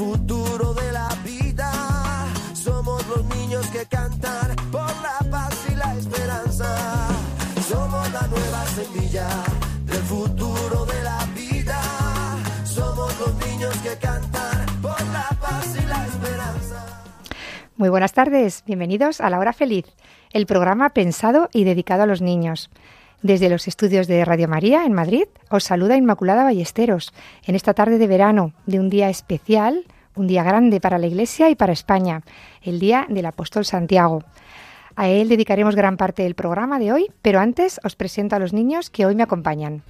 Futuro de la vida. Somos los niños que cantan por la paz y la esperanza. Somos la nueva semilla del futuro de la vida. Somos los niños que cantan por la paz y la esperanza. Muy buenas tardes, bienvenidos a La Hora Feliz, el programa pensado y dedicado a los niños. Desde los estudios de Radio María en Madrid os saluda Inmaculada Ballesteros en esta tarde de verano de un día especial, un día grande para la Iglesia y para España, el Día del Apóstol Santiago. A él dedicaremos gran parte del programa de hoy, pero antes os presento a los niños que hoy me acompañan.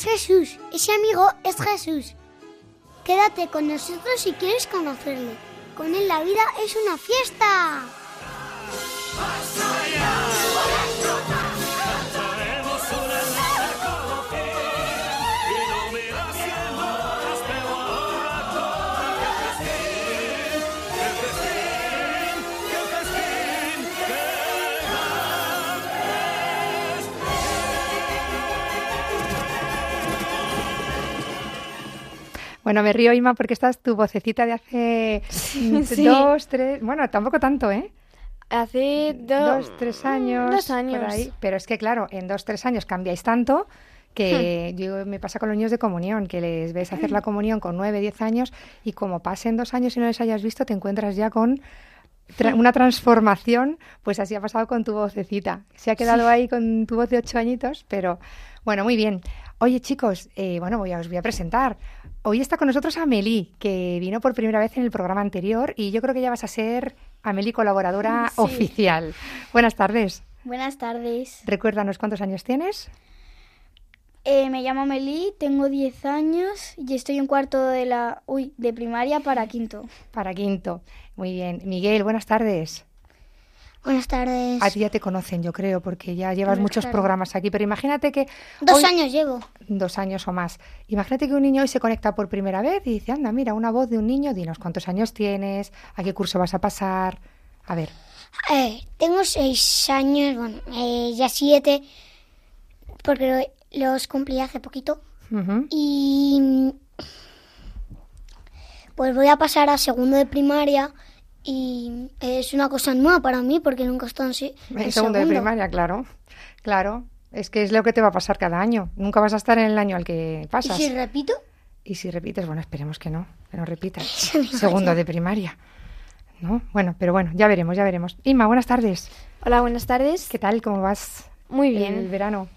Es Jesús, ese amigo es Jesús. Quédate con nosotros si quieres conocerle. Con él la vida es una fiesta. Bueno, me río, Ima, porque esta es tu vocecita de hace mm, sí. dos, tres, bueno, tampoco tanto, ¿eh? Hace do- dos, tres años. Dos años. por ahí. Pero es que, claro, en dos, tres años cambiáis tanto que yo me pasa con los niños de comunión, que les ves hacer la comunión con nueve, diez años y como pasen dos años y no les hayas visto, te encuentras ya con tra- una transformación, pues así ha pasado con tu vocecita. Se ha quedado ahí con tu voz de ocho añitos, pero bueno, muy bien. Oye, chicos, eh, bueno, voy a, os voy a presentar. Hoy está con nosotros Amelie, que vino por primera vez en el programa anterior y yo creo que ya vas a ser Amelie colaboradora Sí. oficial. Buenas tardes. Buenas tardes. Recuérdanos cuántos años tienes. Eh, me llamo Meli, tengo 10 años y estoy en cuarto de la uy, de primaria para quinto. Para quinto. Muy bien. Miguel, buenas tardes. Buenas tardes. A ti ya te conocen, yo creo, porque ya llevas muchos programas aquí, pero imagínate que... Dos hoy- años llevo. Dos años o más. Imagínate que un niño hoy se conecta por primera vez y dice, anda, mira, una voz de un niño, dinos cuántos años tienes, a qué curso vas a pasar. A ver, Eh, tengo seis años, bueno, eh, ya siete, porque lo- los cumplí hace poquito. Y pues voy a pasar a segundo de primaria y es una cosa nueva para mí porque nunca he estado en, segundo de primaria, claro. Claro, es que es lo que te va a pasar cada año. Nunca vas a estar en el año al que ¿Y pasas. si repito? Y si repites, bueno, esperemos que no, que no repitas. Segundo de primaria. ¿No? Bueno, pero bueno, ya veremos, ya veremos. Inma, buenas tardes. Hola, buenas tardes. ¿Qué tal? ¿Cómo vas? Muy El bien. verano.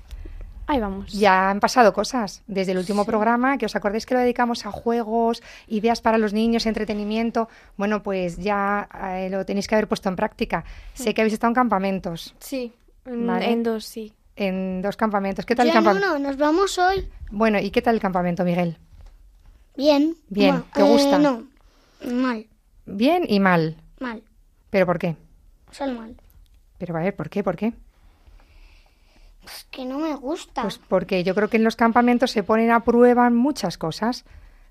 Ahí vamos. Ya han pasado cosas desde el último programa, que os acordéis que lo dedicamos a juegos, ideas para los niños, entretenimiento. Bueno, pues ya eh, lo tenéis que haber puesto en práctica. Sé que habéis estado en campamentos, Sí, en, Vale. en dos, sí. en dos campamentos. ¿Qué tal el Ya no, campamento? no, nos vamos hoy. Bueno, ¿y qué tal el campamento, Miguel? Bien. Bien, ¿te eh, gusta? no, mal, Bien y mal. mal, ¿Pero por qué? solo mal. Pero a ver, ¿por qué? ¿Por qué? Es que no me gusta. Pues porque yo creo que en los campamentos se ponen a prueba muchas cosas,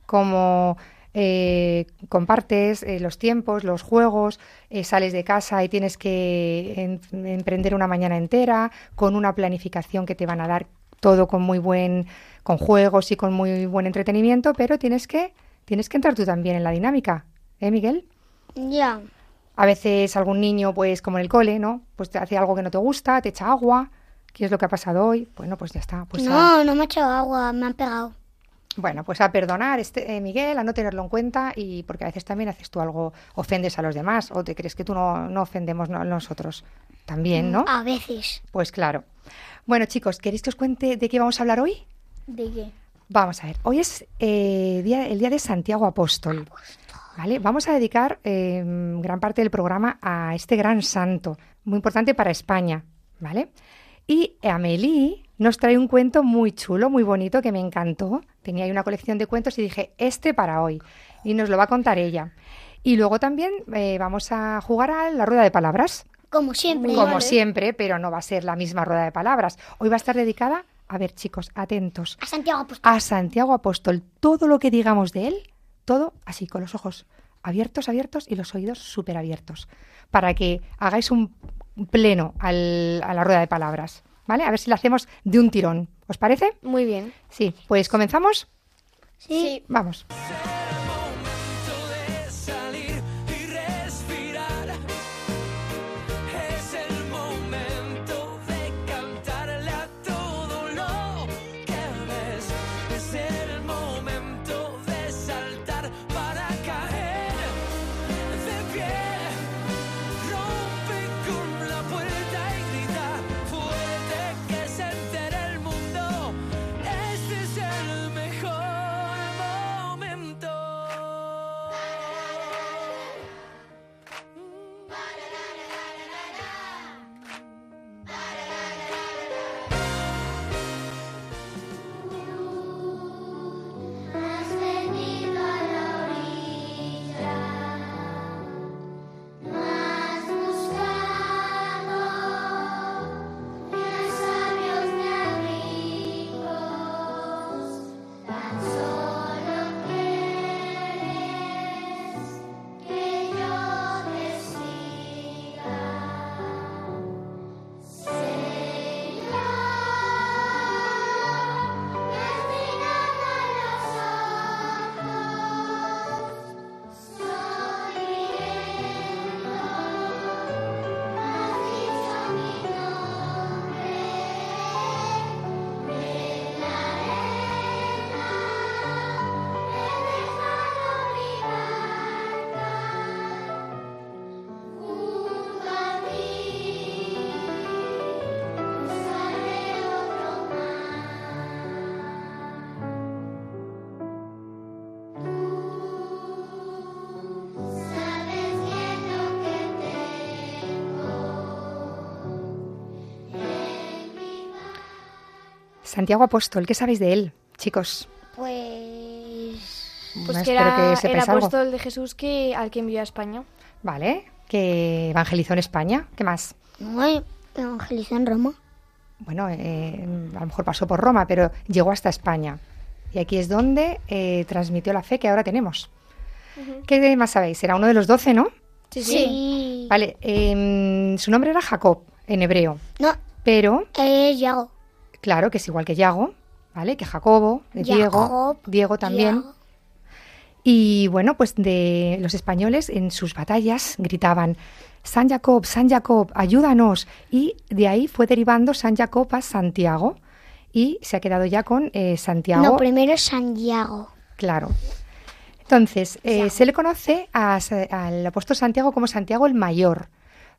como eh, compartes eh, los tiempos, los juegos, eh, sales de casa y tienes que em- emprender una mañana entera con una planificación que te van a dar todo con muy buen, con juegos y con muy buen entretenimiento, pero tienes que, tienes que entrar tú también en la dinámica, ¿eh, Miguel? Ya. A veces algún niño, pues como en el cole, ¿no? Pues te hace algo que no te gusta, te echa agua. ¿Qué es lo que ha pasado hoy? Bueno, pues ya está. Pues a- no, no me ha echado agua, me han pegado. bueno, pues a perdonar, este, eh, Miguel, a no tenerlo en cuenta y porque a veces también haces tú algo, ofendes a los demás o te crees que tú no, no ofendemos no- nosotros. También, ¿no? A veces. Pues claro. Bueno, chicos, ¿queréis que os cuente de qué vamos a hablar hoy? ¿De qué? Vamos a ver, hoy es eh, día, el día de Santiago Apóstol. ¿vale? Vamos a dedicar eh, gran parte del programa a este gran santo, muy importante para España. ¿vale? Y Amelie nos trae un cuento muy chulo, muy bonito, que me encantó. Tenía ahí una colección de cuentos y dije, este para hoy. Y nos lo va a contar ella. Y luego también eh, vamos a jugar a la rueda de palabras. Como siempre. Como siempre, pero no va a ser la misma rueda de palabras. Hoy va a estar dedicada, a ver chicos, atentos, A Santiago Apóstol. a Santiago Apóstol. Todo lo que digamos de él, todo así, con los ojos abiertos, abiertos y los oídos súper abiertos, para que hagáis un pleno al- a la rueda de palabras. ¿Vale? A ver si la hacemos de un tirón. ¿Os parece? Muy bien. Sí, pues comenzamos. Sí. Vamos. Santiago Apóstol, ¿qué sabéis de él, chicos? Pues. Pues que era el sepáis algo. apóstol de Jesús que al que envió a España. Vale, que evangelizó en España. ¿Qué más? No evangelizó en Roma. bueno, eh, a lo mejor pasó por Roma, pero llegó hasta España. Y aquí es donde eh, transmitió la fe que ahora tenemos. ¿Qué más sabéis? Era uno de los doce, ¿no? Sí. Vale, em, su nombre era Jacob, en hebreo. No, Pero, es Yago. Claro, que es igual que Yago, ¿vale? Que Jacobo, de Diego, Diego también. Yago. Y bueno, pues de los españoles en sus batallas gritaban, San Jacob, San Jacob, ayúdanos. Y de ahí fue derivando San Jacob a Santiago. Y se ha quedado ya con eh, Santiago. No, primero es Santiago. Claro. Entonces, eh, se le conoce a al apóstol Santiago como Santiago el Mayor,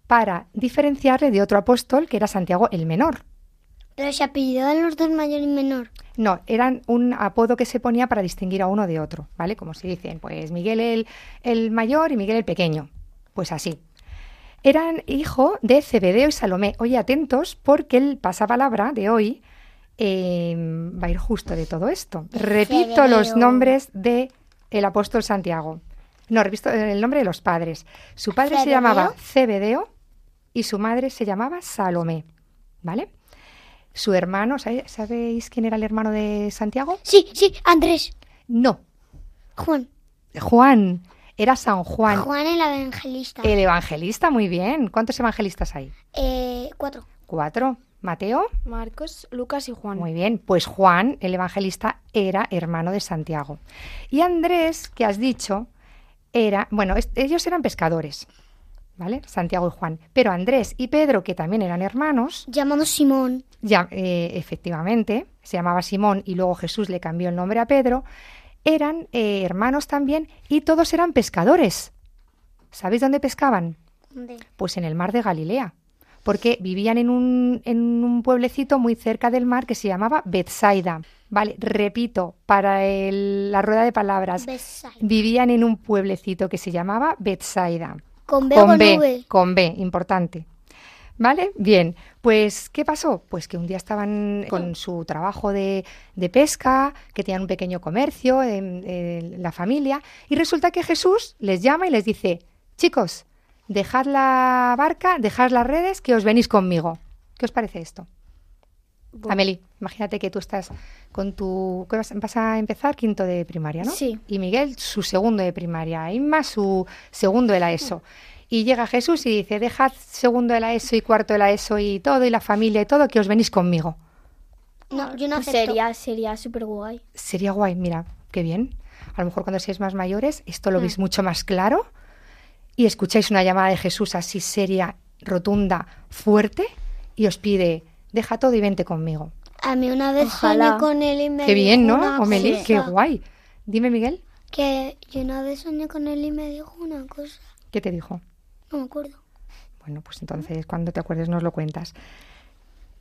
para diferenciarle de otro apóstol que era Santiago el Menor. Pero se apellidaban los dos mayor y menor. No, eran un apodo que se ponía para distinguir a uno de otro, ¿vale? Como se dicen, pues Miguel el, el mayor y Miguel el pequeño. Pues así. Eran hijo de Cebedeo y Salomé. Oye, atentos, porque el pasapalabra de hoy eh, va a ir justo de todo esto. Repito los nombres de el apóstol Santiago. No, repito el nombre de los padres. Su padre se llamaba Cebedeo y su madre se llamaba Salomé, ¿vale? Su hermano, ¿sabe- ¿sabéis quién era el hermano de Santiago? Sí, sí, Andrés. No, Juan. Juan, era San Juan. Juan el evangelista. El evangelista, muy bien. ¿Cuántos evangelistas hay? Eh, cuatro. Cuatro. Mateo. Marcos, Lucas y Juan. Muy bien, pues Juan, el evangelista, era hermano de Santiago. Y Andrés, que has dicho, era, bueno, ellos eran pescadores, ¿vale? Santiago y Juan. Pero Andrés y Pedro, que también eran hermanos, Llamado Simón. ya, eh, efectivamente, se llamaba Simón y luego Jesús le cambió el nombre a Pedro, eran eh, hermanos también y todos eran pescadores. ¿Sabéis dónde pescaban? ¿Dónde? Pues en el mar de Galilea, porque vivían en un, en un pueblecito muy cerca del mar que se llamaba Bethsaida. Vale, repito, para el- la rueda de palabras, Bethsaida. vivían en un pueblecito que se llamaba Bethsaida. Con B o con V. con B, importante. ¿Vale? Bien, pues ¿qué pasó? Pues que un día estaban con su trabajo de, de pesca, que tenían un pequeño comercio, en, en la familia, y resulta que Jesús les llama y les dice, chicos, dejad la barca, dejad las redes, que os venís conmigo. ¿Qué os parece esto? Amelie, imagínate que tú estás con tu... ¿qué vas, vas a empezar quinto de primaria, ¿no? Sí. Y Miguel su segundo de primaria, Inma su segundo de la ESO. Y llega Jesús y dice, dejad segundo de la ESO y cuarto de la ESO y todo, y la familia y todo, que os venís conmigo. No, yo no Pues sería, sería súper guay. Sería guay, mira, qué bien. A lo mejor cuando seáis más mayores, esto lo veis mucho más claro y escucháis una llamada de Jesús así seria, rotunda, fuerte, y os pide, deja todo y vente conmigo. A mí una vez Ojalá. soñé con él y me Qué bien, dijo ¿no? una Omelie, cosa. qué guay. Dime, Miguel, Que yo una vez soñé con él y me dijo una cosa. ¿qué te dijo? No me acuerdo. Bueno, pues entonces cuando te acuerdes nos lo cuentas.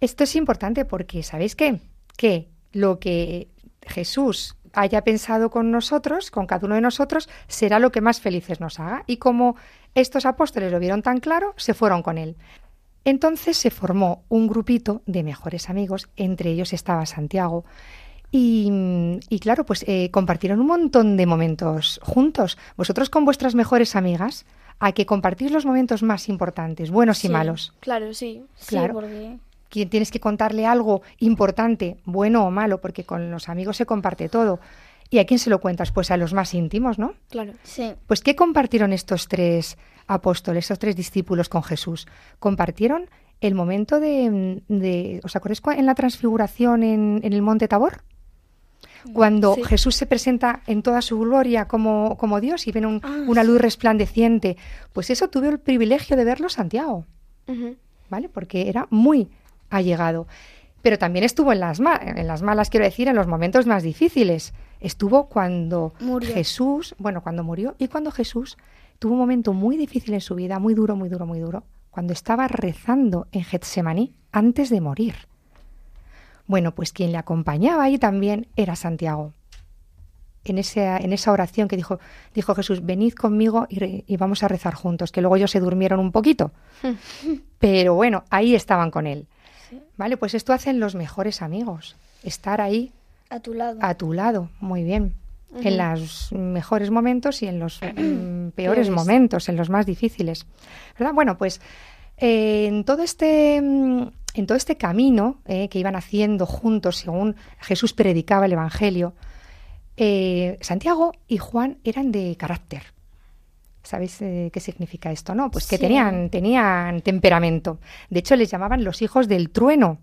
Esto es importante porque, ¿sabéis qué? Que lo que Jesús haya pensado con nosotros, con cada uno de nosotros, será lo que más felices nos haga. Y como estos apóstoles lo vieron tan claro, se fueron con él. Entonces se formó un grupito de mejores amigos, entre ellos estaba Santiago. Y, y claro, pues eh, compartieron un montón de momentos juntos. Vosotros con vuestras mejores amigas, a que compartís los momentos más importantes, buenos y malos. Claro, sí. Claro. Sí, porque Quien tienes que contarle algo importante, bueno o malo, porque con los amigos se comparte todo. ¿Y a quién se lo cuentas? Pues a los más íntimos, ¿no? Claro. sí. Pues ¿qué compartieron estos tres apóstoles, estos tres discípulos con Jesús? Compartieron el momento de, de- ¿os acordáis en la transfiguración en, en el monte Tabor? Cuando Sí. Jesús se presenta en toda su gloria como, como Dios y ven un- Ah, una luz resplandeciente, pues eso tuve el privilegio de verlo Santiago. ¿vale? Porque era muy allegado. Pero también estuvo en las, ma- en las malas, quiero decir, en los momentos más difíciles. Estuvo cuando Murió. Jesús, bueno, cuando murió y cuando Jesús tuvo un momento muy difícil en su vida, muy duro, muy duro, muy duro, cuando estaba rezando en Getsemaní antes de morir. Bueno, pues quien le acompañaba ahí también era Santiago. En esa, en esa oración que dijo, dijo Jesús, venid conmigo y, re- y vamos a rezar juntos, que luego ellos se durmieron un poquito. Pero bueno, ahí estaban con él. Vale, pues esto hacen los mejores amigos. Estar ahí A tu lado. a tu lado, muy bien. En los mejores momentos y en los mm, peores Peores. momentos, en los más difíciles. ¿Verdad? Bueno, pues eh, en todo este mm, en todo este camino eh, que iban haciendo juntos según Jesús predicaba el Evangelio, eh, Santiago y Juan eran de carácter. ¿Sabéis eh, qué significa esto? No, pues que Sí. tenían, tenían temperamento. De hecho, les llamaban los hijos del trueno.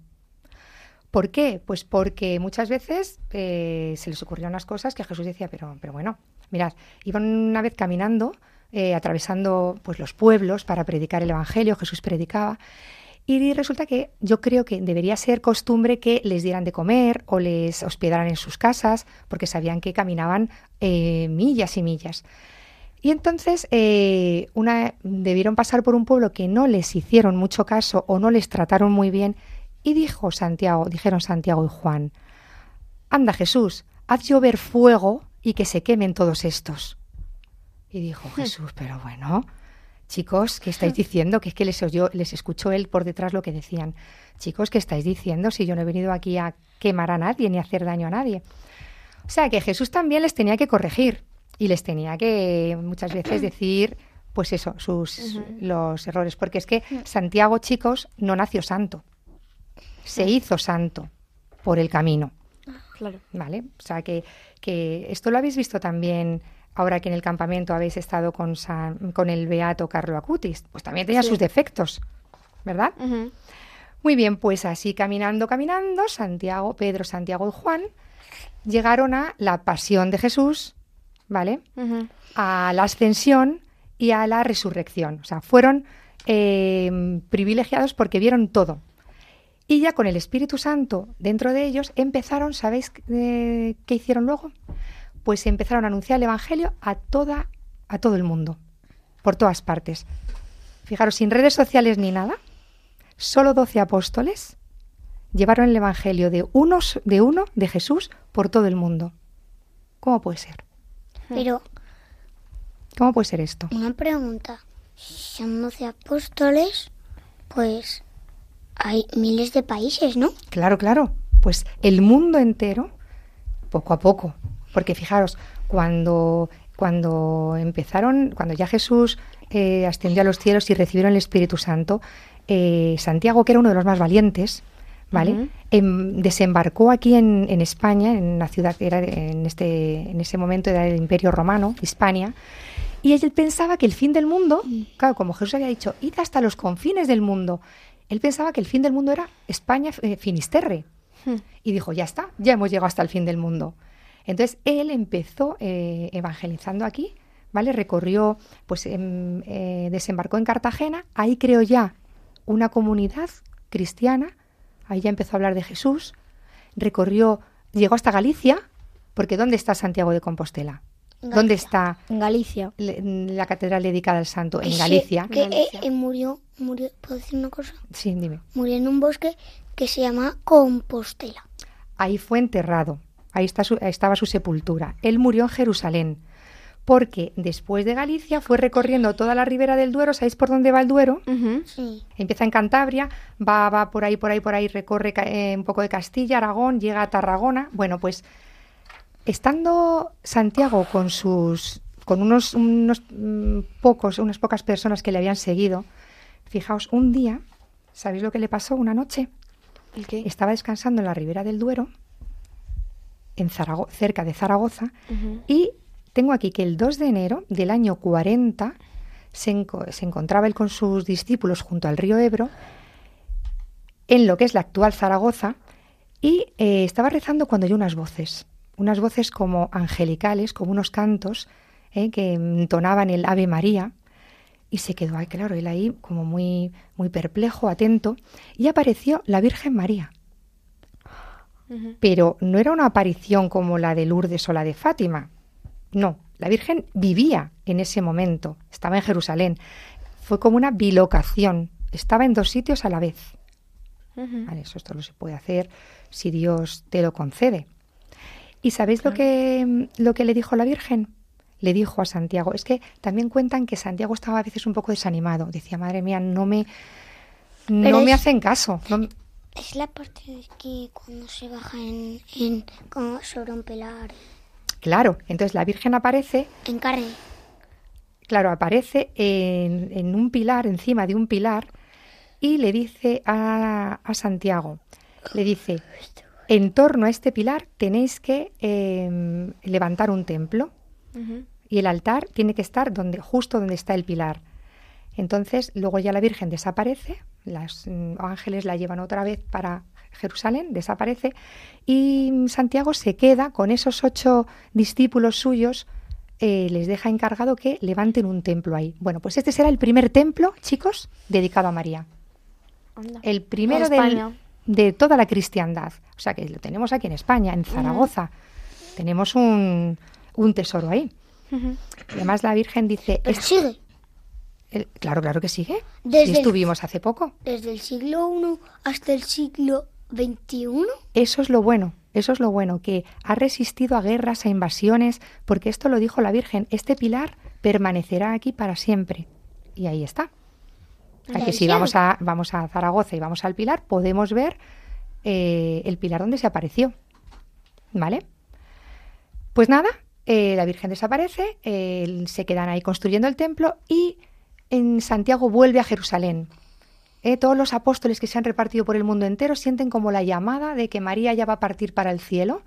¿Por qué? Pues porque muchas veces eh, se les ocurrían unas cosas que Jesús decía, pero, pero bueno, mirad, iban una vez caminando, eh, atravesando pues los pueblos para predicar el Evangelio, Jesús predicaba, y resulta que yo creo que debería ser costumbre que les dieran de comer o les hospedaran en sus casas, porque sabían que caminaban eh, millas y millas. Y entonces una, debieron pasar por un pueblo que no les hicieron mucho caso o no les trataron muy bien. Y dijo Santiago, dijeron Santiago y Juan, anda Jesús, haz llover fuego y que se quemen todos estos. Y dijo Jesús, pero bueno, chicos, ¿qué estáis diciendo? Que es que les oyó, les escuchó él por detrás lo que decían. Chicos, ¿qué estáis diciendo? Si yo no he venido aquí a quemar a nadie ni a hacer daño a nadie. O sea que Jesús también les tenía que corregir y les tenía que muchas veces decir, pues eso, sus los errores, porque es que Santiago, chicos, no nació santo, se hizo santo por el camino, Claro. ¿vale? O sea que, que esto lo habéis visto también ahora que en el campamento habéis estado con, con el beato Carlo Acutis, pues también tenía sus defectos, ¿verdad? Muy bien, pues así caminando, caminando, Santiago, Pedro, Santiago y Juan llegaron a la pasión de Jesús, ¿vale? A la ascensión y a la resurrección. O sea, fueron eh, privilegiados porque vieron todo. Y ya con el Espíritu Santo dentro de ellos empezaron, ¿sabéis eh, qué hicieron luego? Pues empezaron a anunciar el Evangelio a toda, a todo el mundo, por todas partes. Fijaros, sin redes sociales ni nada, solo doce apóstoles llevaron el Evangelio de, unos, de uno, de Jesús, por todo el mundo. ¿Cómo puede ser? Pero... ¿Cómo puede ser esto? Una pregunta. Si son doce apóstoles, pues hay miles de países, ¿no? Claro, claro. Pues el mundo entero, poco a poco. Porque fijaros, cuando, cuando empezaron, cuando ya Jesús eh, ascendió a los cielos y recibieron el Espíritu Santo, eh, Santiago, que era uno de los más valientes, ¿vale? Em, desembarcó aquí en, en, España, en la ciudad que era en, este, en ese momento era el Imperio Romano, Hispania, y él pensaba que el fin del mundo, claro, como Jesús había dicho, id hasta los confines del mundo. Él pensaba que el fin del mundo era España, eh, Finisterre. Hmm. Y dijo, ya está, ya hemos llegado hasta el fin del mundo. Entonces él empezó eh, evangelizando aquí, ¿vale? Recorrió, pues em, eh, desembarcó en Cartagena, ahí creó ya una comunidad cristiana, ahí ya empezó a hablar de Jesús, recorrió, llegó hasta Galicia, porque ¿dónde está Santiago de Compostela? ¿Dónde está? En Galicia. la catedral dedicada al santo, en Galicia. Que murió, murió, ¿puedo decir una cosa? Sí, dime. Murió en un bosque que se llama Compostela. Ahí fue enterrado, ahí está estaba su sepultura. Él murió en Jerusalén, porque después de Galicia fue recorriendo toda la ribera del Duero. ¿Sabéis por dónde va el Duero? sí. Empieza en Cantabria, va, va por ahí, por ahí, por ahí, recorre eh, un poco de Castilla, Aragón, llega a Tarragona. Bueno, pues estando Santiago con sus con unos, unos mm, pocos, unas pocas personas que le habían seguido, fijaos, un día, ¿sabéis lo que le pasó una noche? Estaba descansando en la ribera del Duero, en cerca de Zaragoza, y tengo aquí que el 2 de enero del año 40 se, encontraba él con sus discípulos junto al río Ebro, en lo que es la actual Zaragoza, y eh, estaba rezando cuando oyó unas voces unas voces como angelicales, como unos cantos ¿eh? que entonaban el Ave María. Y se quedó ahí, claro, él ahí como muy, muy perplejo, atento, y apareció la Virgen María. Pero no era una aparición como la de Lourdes o la de Fátima. No, la Virgen vivía en ese momento, estaba en Jerusalén. Fue como una bilocación, estaba en dos sitios a la vez. eso esto lo se puede hacer si Dios te lo concede. ¿Y sabéis lo, que, lo que le dijo la Virgen? Le dijo a Santiago, es que también cuentan que Santiago estaba a veces un poco desanimado. Decía, madre mía, no me, no me hacen caso. Es la parte de que cuando se baja en, en como sobre un pilar. Claro, entonces la Virgen aparece. En carne. Claro, aparece en, en un pilar, encima de un pilar, y le dice a, a Santiago, le dice, en torno a este pilar tenéis que em, levantar un templo y el altar tiene que estar donde, justo donde está el pilar. Entonces, luego ya la Virgen desaparece, los mm, ángeles la llevan otra vez para Jerusalén, desaparece, y Santiago se queda con esos ocho discípulos suyos, eh, les deja encargado que levanten un templo ahí. Bueno, pues este será el primer templo, chicos, dedicado a María. El primero del, de toda la cristiandad. O sea que lo tenemos aquí en España, en Zaragoza. Tenemos un, un, tesoro ahí. Además la Virgen dice... sigue. claro, claro que sigue. Desde estuvimos hace poco. Desde el siglo I hasta el siglo XXI. Eso es lo bueno. Eso es lo bueno, que ha resistido a guerras, a invasiones, porque esto lo dijo la Virgen, este pilar permanecerá aquí para siempre. Y ahí está que si vamos a, vamos a Zaragoza y vamos al Pilar, podemos ver eh, el Pilar donde se apareció. ¿Vale? Pues nada, eh, la Virgen desaparece, se quedan ahí construyendo el templo y en Santiago vuelve a Jerusalén. Eh, todos los apóstoles que se han repartido por el mundo entero sienten como la llamada de que María ya va a partir para el cielo,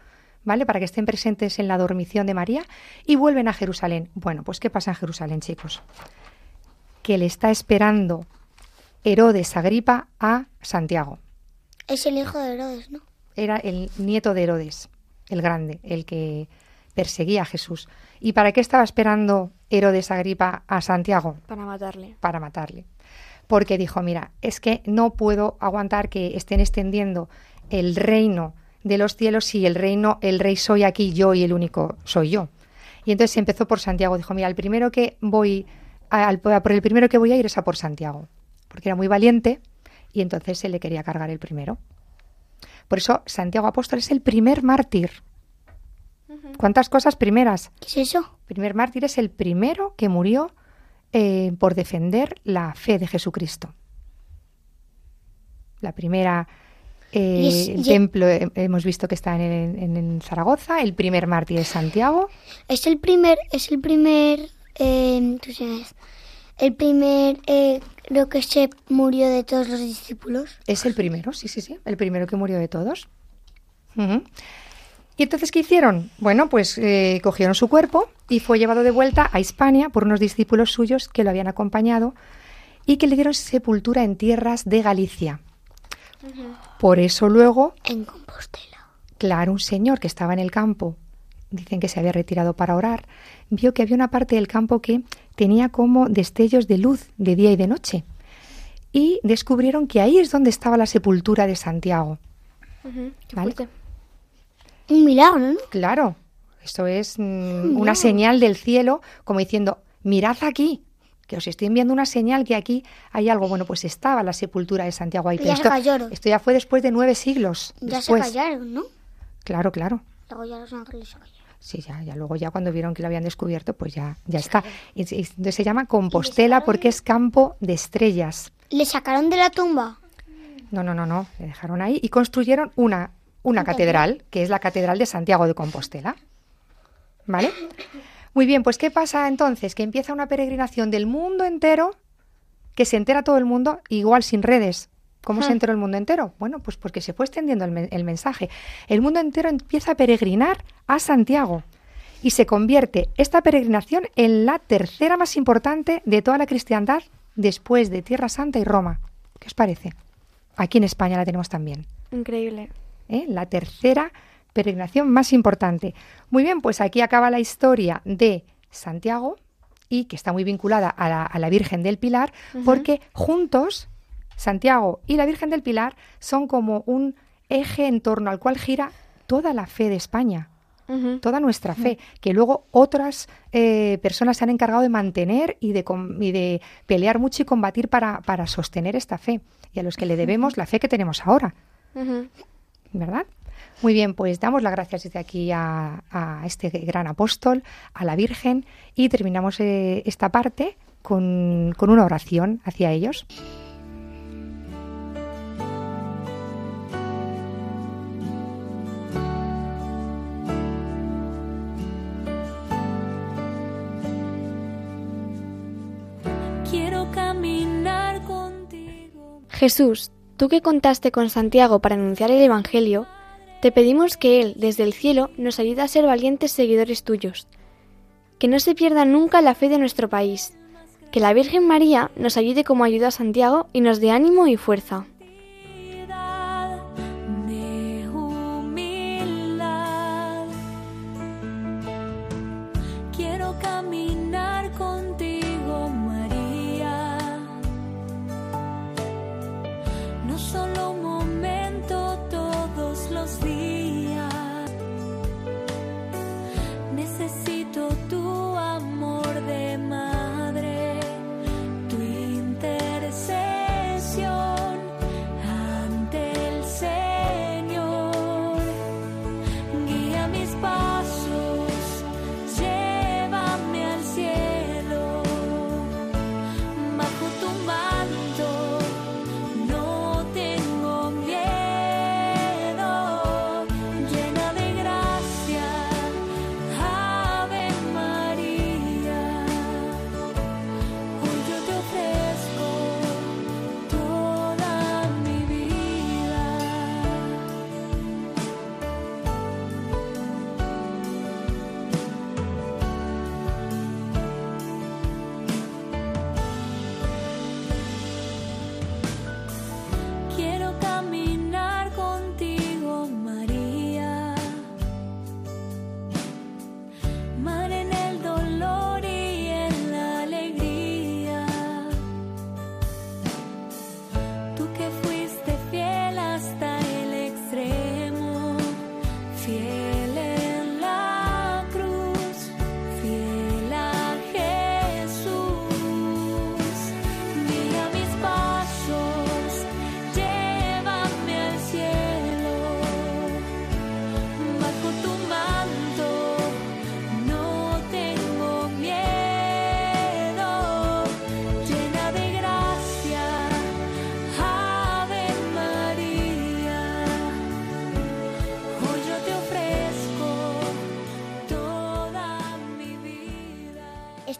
¿vale? Para que estén presentes en la dormición de María y vuelven a Jerusalén. Bueno, pues ¿qué pasa en Jerusalén, chicos? Que le está esperando Herodes Agripa a Santiago. Es el hijo de Herodes, ¿no? Era el nieto de Herodes, el grande, el que perseguía a Jesús. ¿Y para qué estaba esperando Herodes Agripa a Santiago? Para matarle. Para matarle. Porque dijo, mira, es que no puedo aguantar que estén extendiendo el reino de los cielos si el reino, el rey soy aquí yo y el único soy yo. Y entonces empezó por Santiago. Dijo, mira, el primero que voy, al, por el primero que voy a ir es a por Santiago. Porque era muy valiente y entonces se le quería cargar el primero. Por eso Santiago Apóstol es el primer mártir. ¿Cuántas cosas primeras? ¿Qué es eso? primer mártir es el primero que murió eh, por defender la fe de Jesucristo. La primera eh, es- el templo eh, hemos visto que está en, en- en Zaragoza, el primer mártir es Santiago. Es el primer, es el primer, eh, tú sabes, el primer, creo que se murió de todos los discípulos. Es el primero, sí, sí, sí, el primero que murió de todos. ¿Y entonces qué hicieron? Bueno, pues eh, cogieron su cuerpo y fue llevado de vuelta a Hispania por unos discípulos suyos que lo habían acompañado y que le dieron sepultura en tierras de Galicia. Por eso luego, En Compostela. claro, un señor que estaba en el campo, dicen que se había retirado para orar, vio que había una parte del campo que tenía como destellos de luz de día y de noche. Y descubrieron que ahí es donde estaba la sepultura de Santiago. Vale. Un milagro, ¿no? Claro, esto es mm, una señal del cielo como diciendo, mirad aquí, que os estoy enviando una señal que aquí hay algo. Bueno, pues estaba la sepultura de Santiago ahí. Ya pero se esto, callaron. esto ya fue después de nueve siglos. Ya después. se callaron, ¿no? Claro, claro. Luego ya los ángeles se callaron. Sí, ya, ya luego ya cuando vieron que lo habían descubierto, pues ya, ya está. Y, se llama Compostela porque es campo de estrellas. ¿Le sacaron de la tumba? No, no, no, no, le dejaron ahí y construyeron una, una catedral, que es la Catedral de Santiago de Compostela. ¿Vale? Muy bien, pues ¿qué pasa entonces? Que empieza una peregrinación del mundo entero, que se entera todo el mundo, igual sin redes. ¿Cómo se enteró el mundo entero? Bueno, pues porque se fue extendiendo el, men- el mensaje. El mundo entero empieza a peregrinar a Santiago y se convierte esta peregrinación en la tercera más importante de toda la cristiandad después de Tierra Santa y Roma. ¿Qué os parece? Aquí en España la tenemos también. Increíble. ¿eh? La tercera peregrinación más importante. Muy bien, pues aquí acaba la historia de Santiago y que está muy vinculada a la, a la Virgen del Pilar, porque juntos Santiago y la Virgen del Pilar son como un eje en torno al cual gira toda la fe de España toda nuestra fe, que luego otras eh, personas se han encargado de mantener y de, y de pelear mucho y combatir para, para sostener esta fe, y a los que le debemos la fe que tenemos ahora. ¿verdad? Muy bien, pues damos las gracias desde aquí a, a este gran apóstol, a la Virgen, y terminamos eh, esta parte con, con una oración hacia ellos. Caminar contigo. Jesús, tú que contaste con Santiago para anunciar el Evangelio, te pedimos que Él, desde el cielo, nos ayude a ser valientes seguidores tuyos. Que no se pierda nunca la fe de nuestro país. Que la Virgen María nos ayude como ayuda a Santiago y nos dé ánimo y fuerza. Quiero caminar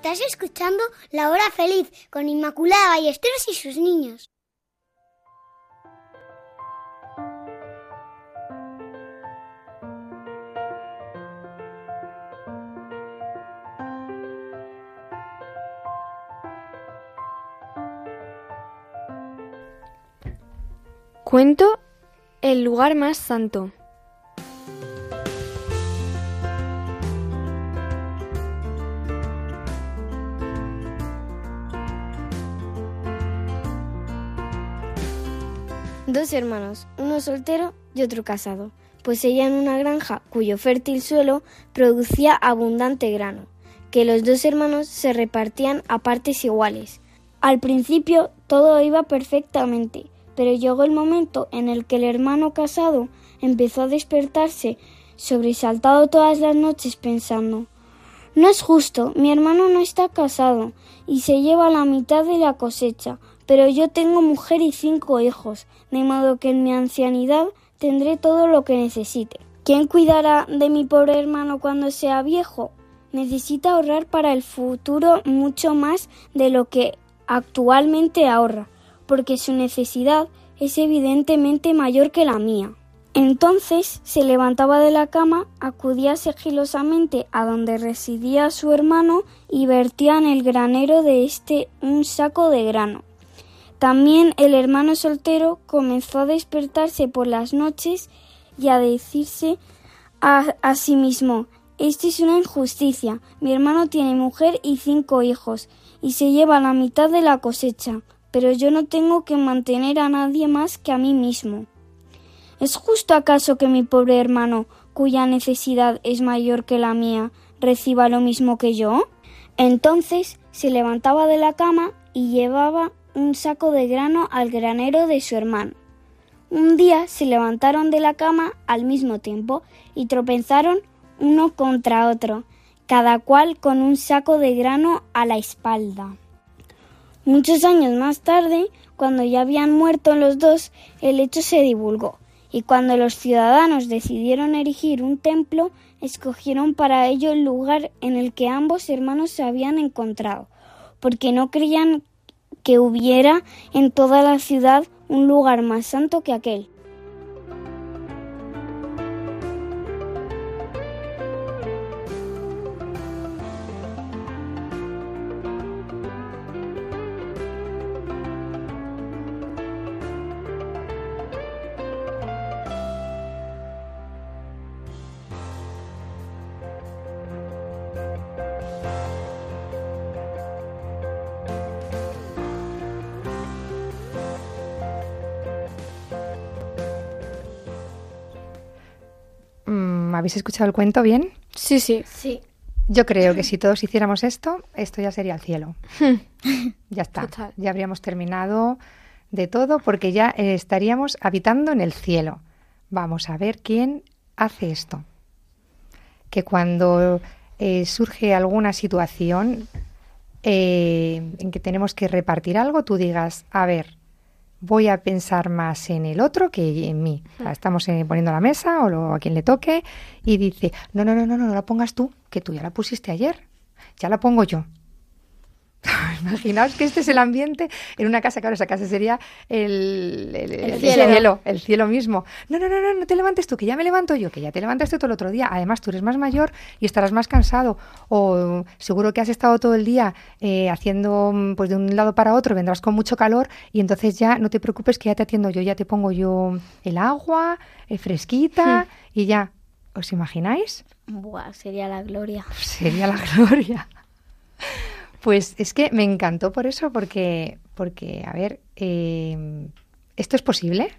Estás escuchando La Hora Feliz con Inmaculada Ballesteros y sus niños. Cuento El lugar más santo. Dos hermanos, uno soltero y otro casado, poseían una granja cuyo fértil suelo producía abundante grano, que los dos hermanos se repartían a partes iguales. Al principio todo iba perfectamente, pero llegó el momento en el que el hermano casado empezó a despertarse sobresaltado todas las noches pensando No es justo, mi hermano no está casado y se lleva la mitad de la cosecha, pero yo tengo mujer y cinco hijos, de modo que en mi ancianidad tendré todo lo que necesite. ¿Quién cuidará de mi pobre hermano cuando sea viejo? Necesita ahorrar para el futuro mucho más de lo que actualmente ahorra porque su necesidad es evidentemente mayor que la mía. Entonces se levantaba de la cama, acudía sigilosamente a donde residía su hermano y vertía en el granero de éste un saco de grano. También el hermano soltero comenzó a despertarse por las noches y a decirse a, sí mismo Esto es una injusticia. Mi hermano tiene mujer y cinco hijos, y se lleva la mitad de la cosecha pero yo no tengo que mantener a nadie más que a mí mismo. ¿Es justo acaso que mi pobre hermano, cuya necesidad es mayor que la mía, reciba lo mismo que yo? Entonces se levantaba de la cama y llevaba un saco de grano al granero de su hermano. Un día se levantaron de la cama al mismo tiempo y tropezaron uno contra otro, cada cual con un saco de grano a la espalda. Muchos años más tarde, cuando ya habían muerto los dos, el hecho se divulgó, y cuando los ciudadanos decidieron erigir un templo, escogieron para ello el lugar en el que ambos hermanos se habían encontrado, porque no creían que hubiera en toda la ciudad un lugar más santo que aquel. ¿Habéis escuchado el cuento bien? Sí, sí. Sí. Yo creo que si todos hiciéramos esto, esto ya sería el cielo. ya está. Total. Ya habríamos terminado de todo porque ya eh, estaríamos habitando en el cielo. Vamos a ver quién hace esto. Que cuando eh, surge alguna situación eh, en que tenemos que repartir algo, tú digas, a ver, voy a pensar más en el otro que en mí. O sea, estamos eh, poniendo la mesa o lo- a quien le toque y dice, no, no, no, no, no, no la pongas tú, que tú ya la pusiste ayer, ya la pongo yo. Imaginaos que este es el ambiente en una casa, claro, esa casa sería el, el- el cielo. el cielo mismo. No, no, no, no, no te levantes tú, que ya me levanto yo, que ya te levantaste tú el otro día. Además, tú eres más mayor y estarás más cansado. O seguro que has estado todo el día eh, haciendo mm, pues de un lado para otro, vendrás con mucho calor y entonces ya no te preocupes que ya te atiendo yo, ya te pongo yo el agua, eh, fresquita y ya. ¿Os imagináis? Buah, sería la gloria. Sería la gloria. Pues es que me encantó por eso, porque, porque a ver, eh, ¿esto es posible?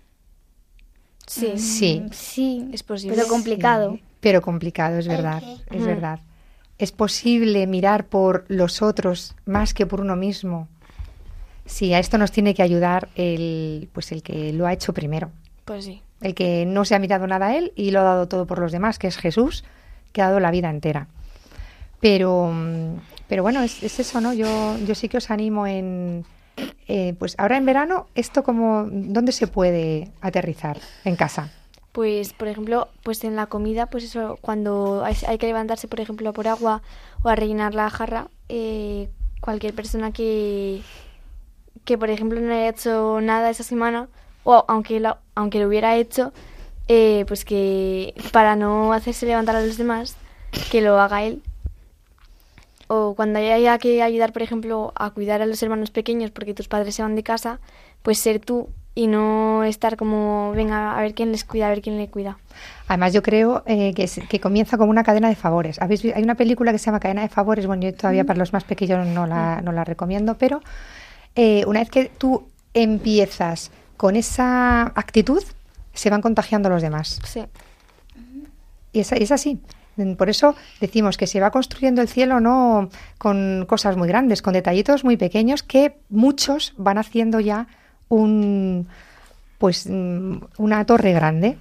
Sí. Sí. Sí, Es posible. pero complicado. Sí, pero complicado, es verdad, es verdad. Es posible mirar por los otros más que por uno mismo. Sí, a esto nos tiene que ayudar el, pues el que lo ha hecho primero, Pues sí. el que no se ha mirado nada a él y lo ha dado todo por los demás, que es Jesús, que ha dado la vida entera. Pero, mm, pero bueno, es, es eso, ¿no? Yo, yo sí que os animo en, eh, pues ahora en verano, esto como, ¿dónde se puede aterrizar? En casa. pues por ejemplo, pues en la comida, pues eso, cuando hay, que levantarse, por ejemplo, por agua o a rellenar la jarra, eh, cualquier persona que, que por ejemplo no haya hecho nada esa semana, o aunque lo, aunque lo hubiera hecho, eh, pues que para no hacerse levantar a los demás, que lo haga él. O cuando haya que ayudar, por ejemplo, a cuidar a los hermanos pequeños porque tus padres se van de casa, pues ser tú y no estar como, venga, a ver quién les cuida, a ver quién le cuida. Además, yo creo eh, que, es- que comienza como una cadena de favores. ¿Habéis vi- Hay una película que se llama Cadena de Favores. Bueno, yo todavía para los más pequeños no la, no la recomiendo, pero eh, una vez que tú empiezas con esa actitud, se van contagiando los demás. Sí. Y es, es así. Por eso decimos que se va construyendo el cielo no con cosas muy grandes, con detallitos muy pequeños que muchos van haciendo ya un pues mm, una torre grande,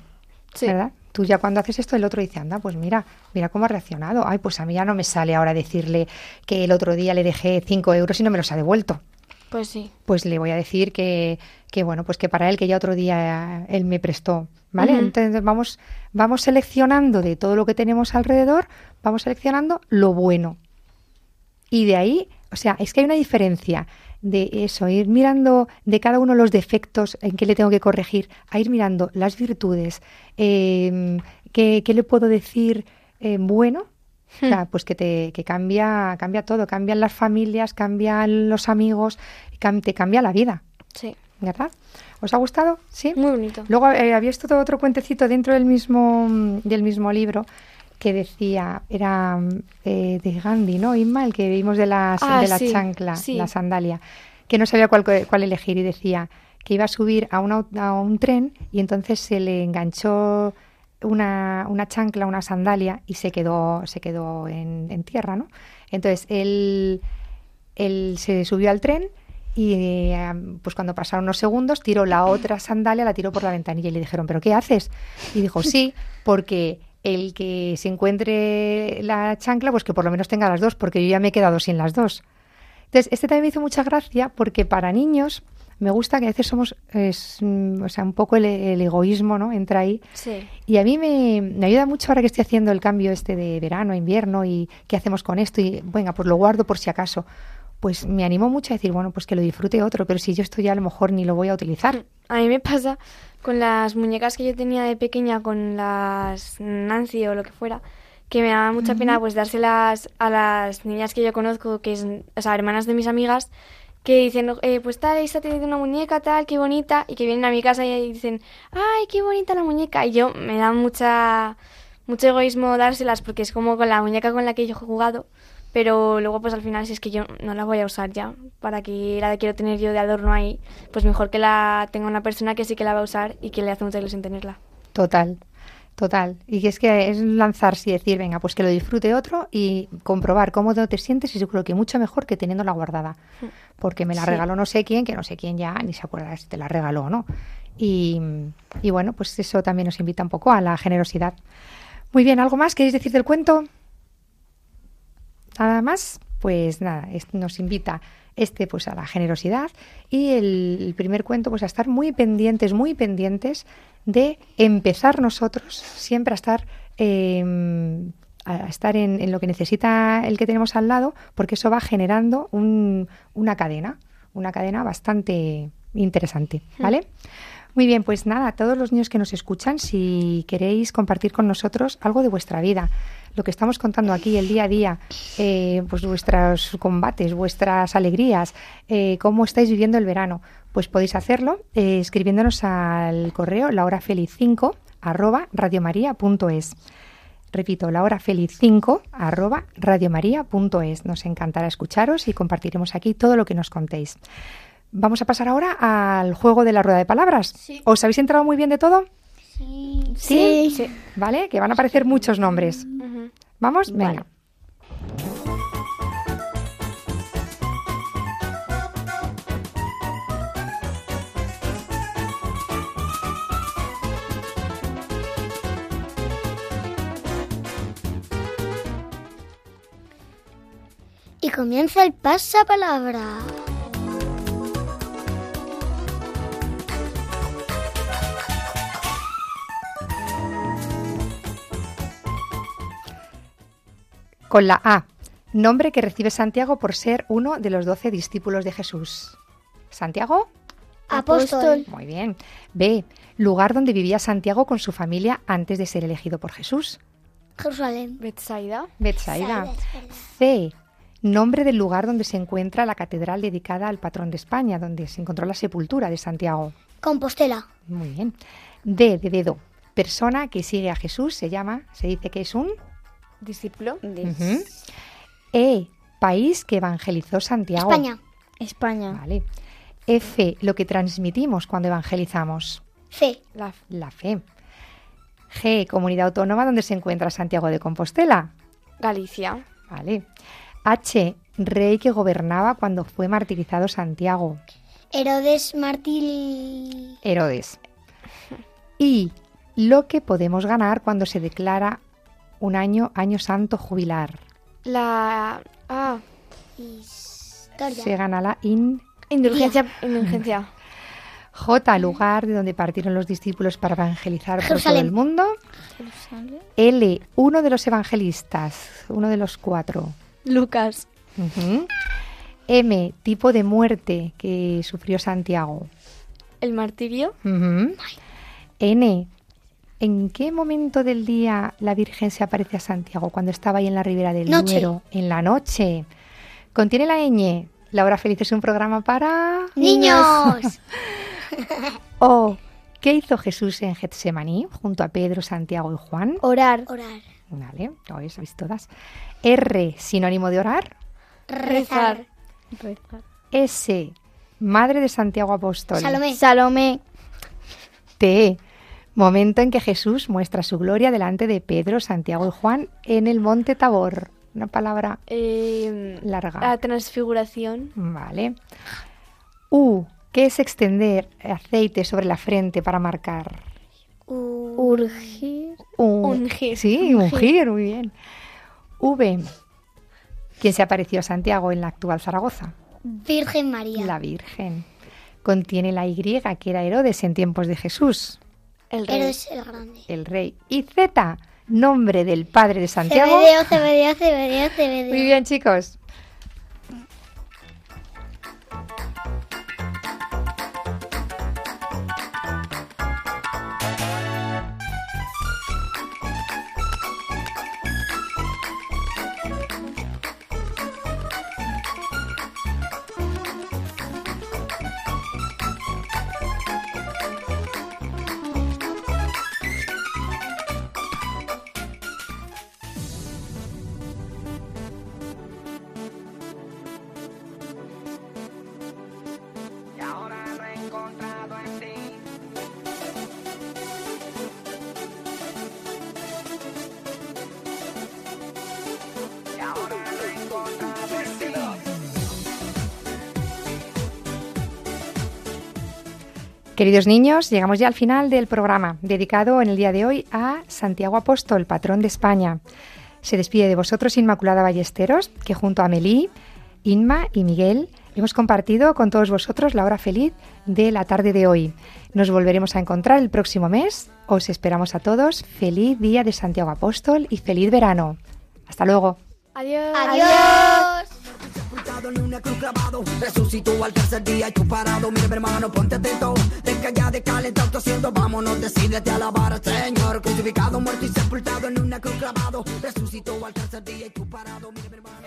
Sí. ¿verdad? Tú ya cuando haces esto el otro dice, anda, pues mira, mira cómo ha reaccionado. Ay, pues a mí ya no me sale ahora decirle que el otro día le dejé cinco euros y no me los ha devuelto Pues sí. pues le voy a decir que, que bueno, pues que para él que ya otro día él me prestó, ¿vale? Entonces vamos, vamos seleccionando de todo lo que tenemos alrededor, vamos seleccionando lo bueno. Y de ahí, o sea, es que hay una diferencia de eso, ir mirando de cada uno los defectos en que le tengo que corregir, a ir mirando las virtudes, eh, qué, qué le puedo decir eh, bueno, o sea, pues que te que cambia, cambia todo, cambian las familias, cambian los amigos, te cambia la vida, Sí. ¿verdad? ¿Os ha gustado? Sí. Muy bonito. Luego eh, había esto otro cuentecito dentro del mismo del mismo libro que decía era eh, de Gandhi, ¿no? Inma, el que vimos de la, Ah, de la sí, chancla, sí. la sandalia, que no sabía cuál, cuál elegir y decía que iba a subir a, una- a un tren y entonces se le enganchó una, una chancla, una sandalia y se quedó, se quedó en, tierra, ¿no? Entonces él, él se subió al tren y eh, pues cuando pasaron unos segundos tiró la otra sandalia, la tiró por la ventanilla y le dijeron, ¿pero qué haces? Y dijo, sí, porque el que se encuentre la chancla, pues que por lo menos tenga las dos, porque yo ya me he quedado sin las dos. Entonces, este también me hizo mucha gracia porque para niños me gusta que a veces somos, es, o sea, un poco el, el egoísmo, ¿no? Entra ahí. Sí. Y a mí me, me ayuda mucho ahora que estoy haciendo el cambio este de verano, invierno y qué hacemos con esto y venga, pues lo guardo por si acaso. Pues me animó mucho a decir, bueno, pues que lo disfrute otro, pero si yo esto ya a lo mejor ni lo voy a utilizar. A mí me pasa con las muñecas que yo tenía de pequeña, con las Nancy o lo que fuera, que me daba mucha pena pues dárselas a las niñas que yo conozco, que es, o sea, hermanas de mis amigas, que dicen, eh, pues tal, esta tiene una muñeca tal, qué bonita, y que vienen a mi casa y dicen, ay, qué bonita la muñeca, y yo me da mucha, mucho egoísmo dárselas porque es como con la muñeca con la que yo he jugado, pero luego pues al final si es que yo no la voy a usar ya, para que la quiero tener yo de adorno ahí, pues mejor que la tenga una persona que sí que la va a usar y que le hace mucha ilusión tenerla. Total, total. Y que es que es lanzarse y decir, venga, pues que lo disfrute otro y comprobar cómo te sientes y seguro que mucho mejor que teniéndola guardada. Porque me la Sí. regaló no sé quién, que no sé quién ya ni se acuerda si te la regaló o no. Y, y bueno, pues eso también nos invita un poco a la generosidad. Muy bien, ¿algo más queréis decir del cuento? Nada más, pues nada, nos invita este pues a la generosidad y el, primer cuento pues a estar muy pendientes, muy pendientes de empezar nosotros siempre a estar eh, a estar en, en lo que necesita el que tenemos al lado, porque eso va generando un- una cadena, una cadena bastante interesante, ¿vale? Muy bien, pues nada, a todos los niños que nos escuchan, si queréis compartir con nosotros algo de vuestra vida, lo que estamos contando aquí, el día a día, eh, pues vuestros combates, vuestras alegrías, eh, cómo estáis viviendo el verano, pues podéis hacerlo eh, escribiéndonos al correo lahorafeliz5 arroba radiomaria.es. Repito, lahorafeliz5 arroba radiomaria.es. Nos encantará escucharos y compartiremos aquí todo lo que nos contéis. Vamos a pasar ahora al juego de la rueda de palabras. ¿Os habéis enterado muy bien de todo? Sí. ¿Sí? ¿Vale? Que van a aparecer muchos nombres. ¿Vamos? Venga. Y comienza el pasapalabra. Con la A, nombre que recibe Santiago por ser uno de los doce discípulos de Jesús. ¿Santiago? Apóstol. Muy bien. B, lugar donde vivía Santiago con su familia antes de ser elegido por Jesús. Jerusalén. Betsaida. Betsaida. C, nombre del lugar donde se encuentra la catedral dedicada al patrón de España, donde se encontró la sepultura de Santiago. Compostela. Muy bien. D, de dedo. Persona que sigue a Jesús se llama, se dice que es un. Discípulo. E, país que evangelizó Santiago. España. España. Vale. F, lo que transmitimos cuando evangelizamos. C. La La fe. G, comunidad autónoma donde se encuentra Santiago de Compostela. Galicia. Vale. H, rey que gobernaba cuando fue martirizado Santiago. Herodes Martil. Herodes. Y lo que podemos ganar cuando se declara un año, año santo jubilar. La ah, Historia. Se gana la in. indulgencia. indulgencia. J, lugar de donde partieron los discípulos para evangelizar por todo el mundo. L, uno de los evangelistas, uno de los cuatro. Lucas. M, tipo de muerte que sufrió Santiago. El martirio. N, ¿en qué momento del día la Virgen se aparece a Santiago cuando estaba ahí en la ribera del Noche. Duero? En la noche. Contiene la ñ. La hora feliz es un programa para... ¡Niños! O, ¿qué hizo Jesús en Getsemaní junto a Pedro, Santiago y Juan? Orar. Orar. Vale, hoy sabéis todas. R, sinónimo de orar. Rezar. S, madre de Santiago Apóstol. Salomé. Salomé. T, momento en que Jesús muestra su gloria delante de Pedro, Santiago y Juan en el monte Tabor. Una palabra Eh, larga. la transfiguración. Vale. U, ¿qué es extender aceite sobre la frente para marcar? Urgir. Un- Ungir. Sí, ungir, muy bien. V, ¿quién se apareció a Santiago en la actual Zaragoza? Virgen María. La Virgen. Contiene la Y, que era Herodes en tiempos de Jesús, El rey. Herodes el Grande. el rey. Y Z, nombre del padre de Santiago. Cebedeo, Cebedeo, Cebedeo, Cebedeo. Muy bien, chicos. Queridos niños, llegamos ya al final del programa, dedicado en el día de hoy a Santiago Apóstol, patrón de España. Se despide de vosotros Inmaculada Ballesteros, que junto a Melí, Inma y Miguel hemos compartido con todos vosotros la hora feliz de la tarde de hoy. Nos volveremos a encontrar el próximo mes. Os esperamos a todos. Feliz día de Santiago Apóstol y feliz verano. Hasta luego. Adiós. Adiós. Sepultado en una cruz clavado. Resucitó al tercer día y tú parado. Mi hermano, ponte atento. Deja ya de calentar tu asiento Vámonos, decídete a alabar al Señor. Crucificado, muerto y sepultado en una cruz clavado. Resucitó al tercer día y tú parado. Mi hermano